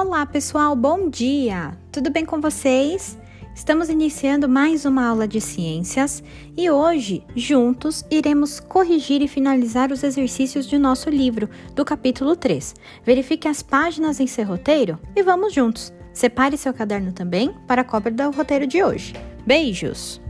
Olá, pessoal, bom dia! Tudo bem com vocês? Estamos iniciando mais uma aula de ciências e hoje, juntos, iremos corrigir e finalizar os exercícios de nosso livro, do capítulo 3. Verifique as páginas em seu roteiro e vamos juntos! Separe seu caderno também para a cópia do roteiro de hoje. Beijos!